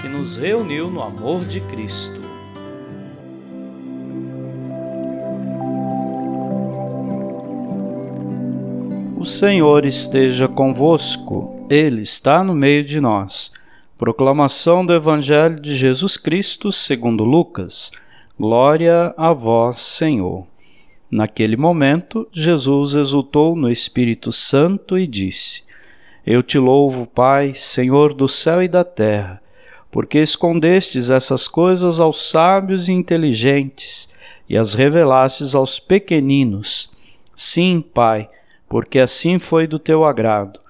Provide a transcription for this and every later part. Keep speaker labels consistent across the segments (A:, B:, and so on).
A: que nos reuniu no amor de Cristo. O Senhor esteja convosco, Ele está no meio de nós. Proclamação do Evangelho de Jesus Cristo segundo Lucas. Glória a vós, Senhor. Naquele momento, Jesus exultou no Espírito Santo e disse: Eu te louvo, Pai, Senhor do céu e da terra porque escondestes essas coisas aos sábios e inteligentes e as revelastes aos pequeninos. Sim, Pai, porque assim foi do teu agrado.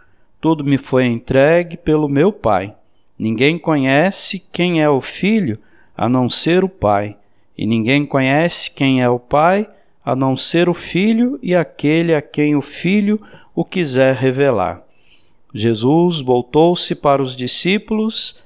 A: Tudo me foi entregue pelo meu Pai. Ninguém conhece quem é o Filho a não ser o Pai, e ninguém conhece quem é o Pai a não ser o Filho e aquele a quem o Filho o quiser revelar. Jesus voltou-se para os discípulos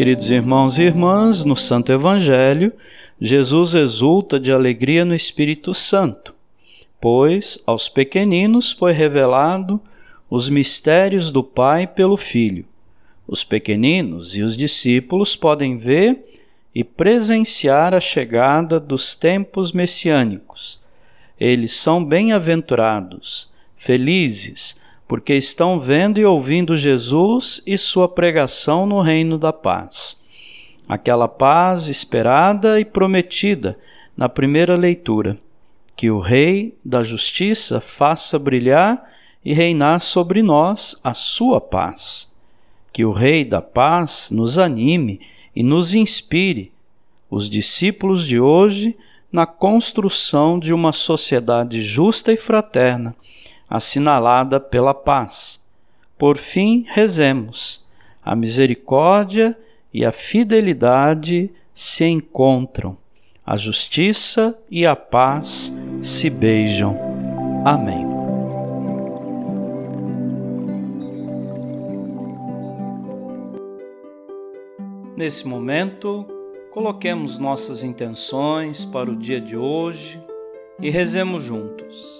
A: Queridos irmãos e irmãs, no Santo Evangelho, Jesus exulta de alegria no Espírito Santo, pois aos pequeninos foi revelado os mistérios do Pai pelo Filho. Os pequeninos e os discípulos podem ver e presenciar a chegada dos tempos messiânicos. Eles são bem-aventurados, felizes, porque estão vendo e ouvindo Jesus e sua pregação no reino da paz. Aquela paz esperada e prometida na primeira leitura, que o Rei da Justiça faça brilhar e reinar sobre nós a sua paz. Que o Rei da Paz nos anime e nos inspire, os discípulos de hoje, na construção de uma sociedade justa e fraterna assinalada pela paz. Por fim, rezemos. A misericórdia e a fidelidade se encontram, a justiça e a paz se beijam. Amém. Nesse momento, coloquemos nossas intenções para o dia de hoje e rezemos juntos.